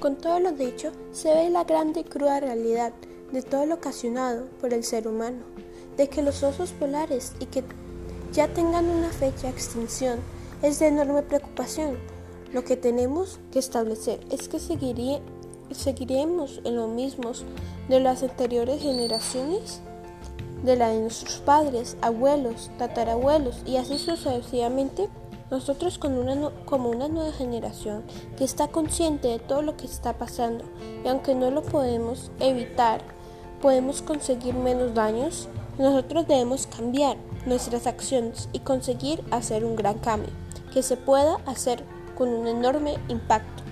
Con todo lo dicho, se ve la grande y cruda realidad de todo lo ocasionado por el ser humano, de que los osos polares y que ya tengan una fecha de extinción es de enorme preocupación. Lo que tenemos que establecer es que seguiremos en lo mismo de las anteriores generaciones, de la de nuestros padres, abuelos, tatarabuelos y así sucesivamente. Nosotros como una nueva generación que está consciente de todo lo que está pasando y aunque no lo podemos evitar, podemos conseguir menos daños, nosotros debemos cambiar nuestras acciones y conseguir hacer un gran cambio que se pueda hacer con un enorme impacto.